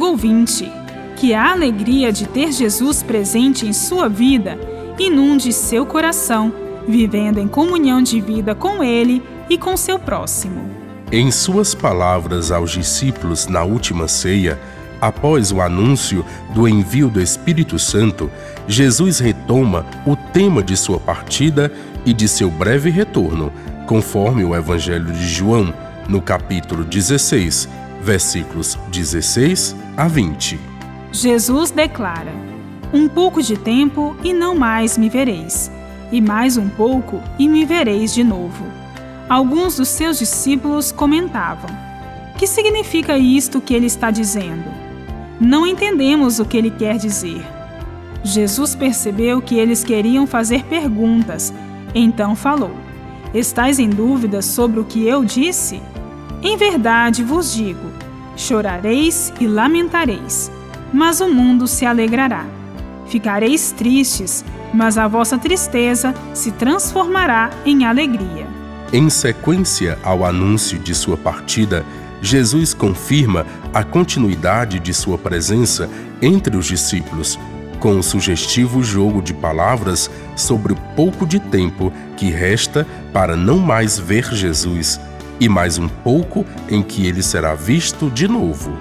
ouvinte, que a alegria de ter Jesus presente em sua vida inunde seu coração, vivendo em comunhão de vida com Ele e com seu próximo. Em suas palavras aos discípulos na última ceia, após o anúncio do envio do Espírito Santo, Jesus retoma o tema de sua partida e de seu breve retorno, conforme o Evangelho de João, no capítulo 16, versículos 16 a 20. Jesus declara: Um pouco de tempo e não mais me vereis, e mais um pouco e me vereis de novo. Alguns dos seus discípulos comentavam: Que significa isto que ele está dizendo? Não entendemos o que ele quer dizer. Jesus percebeu que eles queriam fazer perguntas, então falou: Estais em dúvida sobre o que eu disse? Em verdade vos digo: chorareis e lamentareis, mas o mundo se alegrará. Ficareis tristes, mas a vossa tristeza se transformará em alegria. Em sequência ao anúncio de sua partida, Jesus confirma a continuidade de sua presença entre os discípulos, com o sugestivo jogo de palavras sobre o pouco de tempo que resta para não mais ver Jesus e mais um pouco em que ele será visto de novo.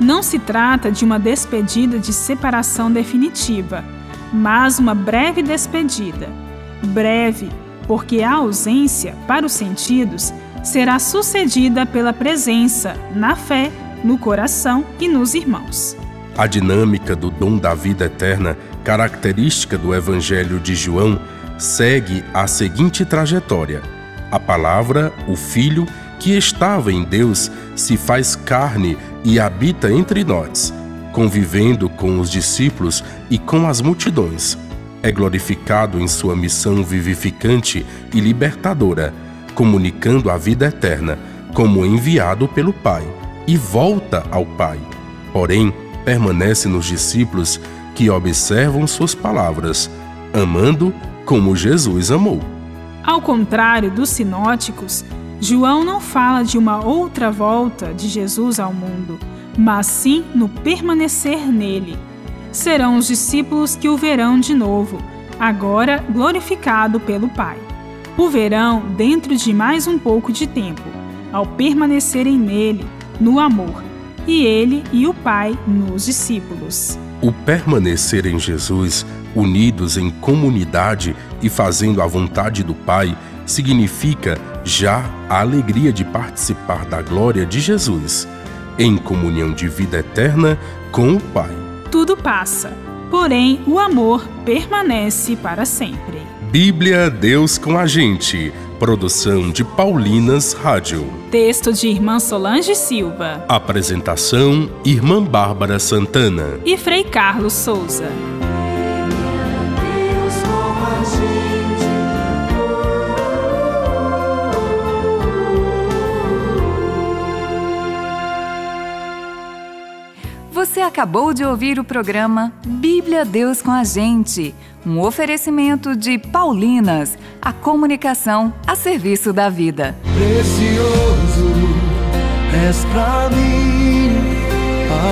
Não se trata de uma despedida de separação definitiva, mas uma breve despedida. Breve, porque a ausência, para os sentidos, será sucedida pela presença na fé, no coração e nos irmãos. A dinâmica do dom da vida eterna, característica do Evangelho de João, segue a seguinte trajetória: a palavra, o Filho, que estava em Deus, se faz carne e habita entre nós, convivendo com os discípulos e com as multidões. É glorificado em sua missão vivificante e libertadora, comunicando a vida eterna, como enviado pelo Pai, e volta ao Pai. Porém, permanece nos discípulos que observam suas palavras, amando como Jesus amou. Ao contrário dos sinóticos, João não fala de uma outra volta de Jesus ao mundo, mas sim no permanecer nele. Serão os discípulos que o verão de novo, agora glorificado pelo Pai. O verão dentro de mais um pouco de tempo, ao permanecerem nele, no amor, e ele e o Pai nos discípulos. O permanecer em Jesus, unidos em comunidade e fazendo a vontade do Pai, significa já a alegria de participar da glória de Jesus, em comunhão de vida eterna com o Pai. Tudo passa, porém o amor permanece para sempre. Bíblia Deus com a gente. Produção de Paulinas Rádio. Texto de Irmã Solange Silva. Apresentação: Irmã Bárbara Santana. E Frei Carlos Souza. Você acabou de ouvir o programa Bíblia Deus com a Gente, um oferecimento de Paulinas, a comunicação a serviço da vida. Precioso és pra mim,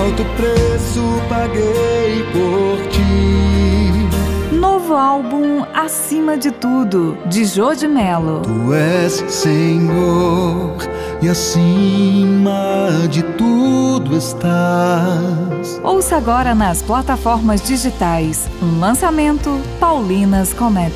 alto preço paguei por ti. Novo álbum Acima de Tudo, de Jô de Melo. Tu és Senhor e acima de tudo estás. Ouça agora nas plataformas digitais um lançamento Paulinas Comep.